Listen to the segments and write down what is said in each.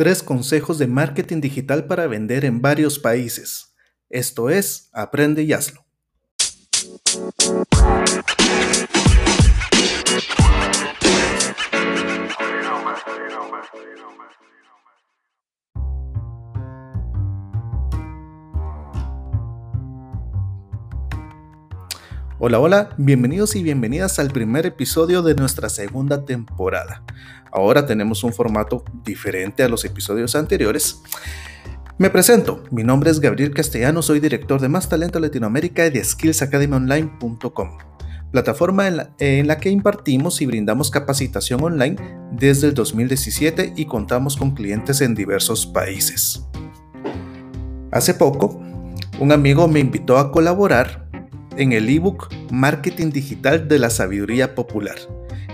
Tres consejos de marketing digital para vender en varios países. Esto es, aprende y hazlo. Hola, hola, bienvenidos y bienvenidas al primer episodio de nuestra segunda temporada. Ahora tenemos un formato diferente a los episodios anteriores. Me presento, mi nombre es Gabriel Castellano, soy director de Más Talento Latinoamérica y de skillsacademyonline.com, plataforma en la, en la que impartimos y brindamos capacitación online desde el 2017 y contamos con clientes en diversos países. Hace poco, un amigo me invitó a colaborar en el ebook Marketing Digital de la Sabiduría Popular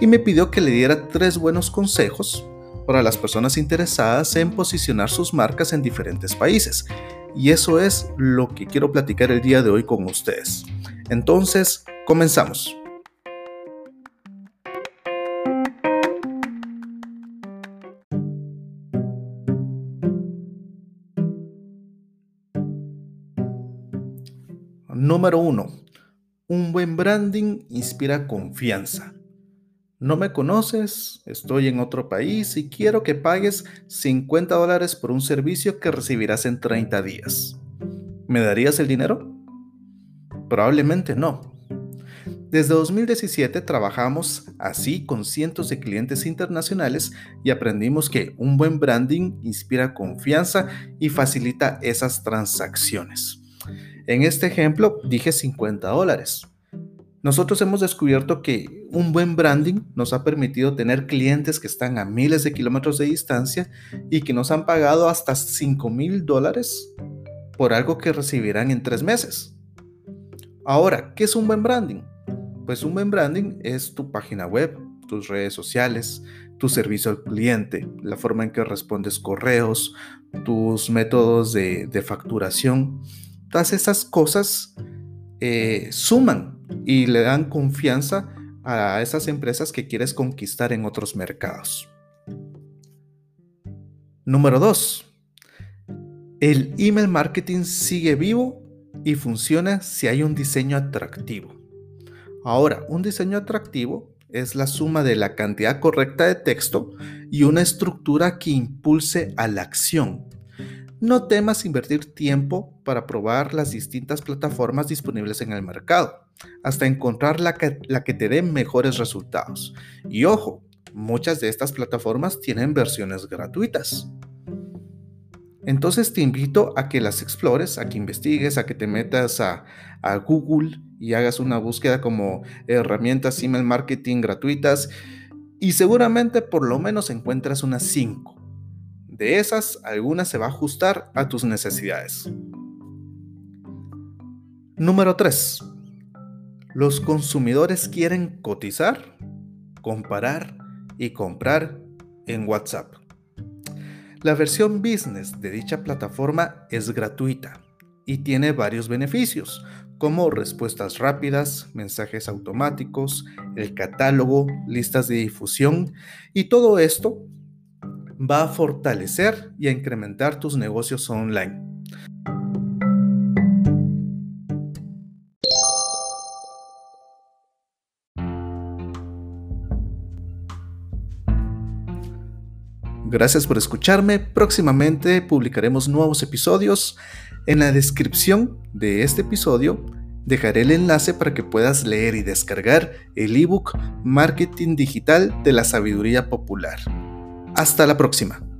y me pidió que le diera tres buenos consejos para las personas interesadas en posicionar sus marcas en diferentes países. Y eso es lo que quiero platicar el día de hoy con ustedes. Entonces, comenzamos. Número 1 un buen branding inspira confianza. No me conoces, estoy en otro país y quiero que pagues 50 dólares por un servicio que recibirás en 30 días. ¿Me darías el dinero? Probablemente no. Desde 2017 trabajamos así con cientos de clientes internacionales y aprendimos que un buen branding inspira confianza y facilita esas transacciones. En este ejemplo dije 50 dólares. Nosotros hemos descubierto que un buen branding nos ha permitido tener clientes que están a miles de kilómetros de distancia y que nos han pagado hasta 5 mil dólares por algo que recibirán en tres meses. Ahora, ¿qué es un buen branding? Pues un buen branding es tu página web, tus redes sociales, tu servicio al cliente, la forma en que respondes correos, tus métodos de, de facturación todas esas cosas eh, suman y le dan confianza a esas empresas que quieres conquistar en otros mercados. Número 2. El email marketing sigue vivo y funciona si hay un diseño atractivo. Ahora, un diseño atractivo es la suma de la cantidad correcta de texto y una estructura que impulse a la acción, no temas invertir tiempo para probar las distintas plataformas disponibles en el mercado, hasta encontrar la que, te dé mejores resultados. Y ojo, muchas de estas plataformas tienen versiones gratuitas. Entonces te invito a que las explores, a que investigues, a que te metas a, a Google y hagas una búsqueda como herramientas email marketing gratuitas y seguramente por lo menos encuentras unas 5 de esas, alguna se va a ajustar a tus necesidades. Número 3. Los consumidores quieren cotizar, comparar y comprar en WhatsApp. La versión business de dicha plataforma es gratuita y tiene varios beneficios, como respuestas rápidas, mensajes automáticos, el catálogo, listas de difusión y todo esto va a fortalecer y a incrementar tus negocios online. Gracias por escucharme. Próximamente publicaremos nuevos episodios. En la descripción de este episodio dejaré el enlace para que puedas leer y descargar el ebook Marketing Digital de la Sabiduría Popular. Hasta la próxima.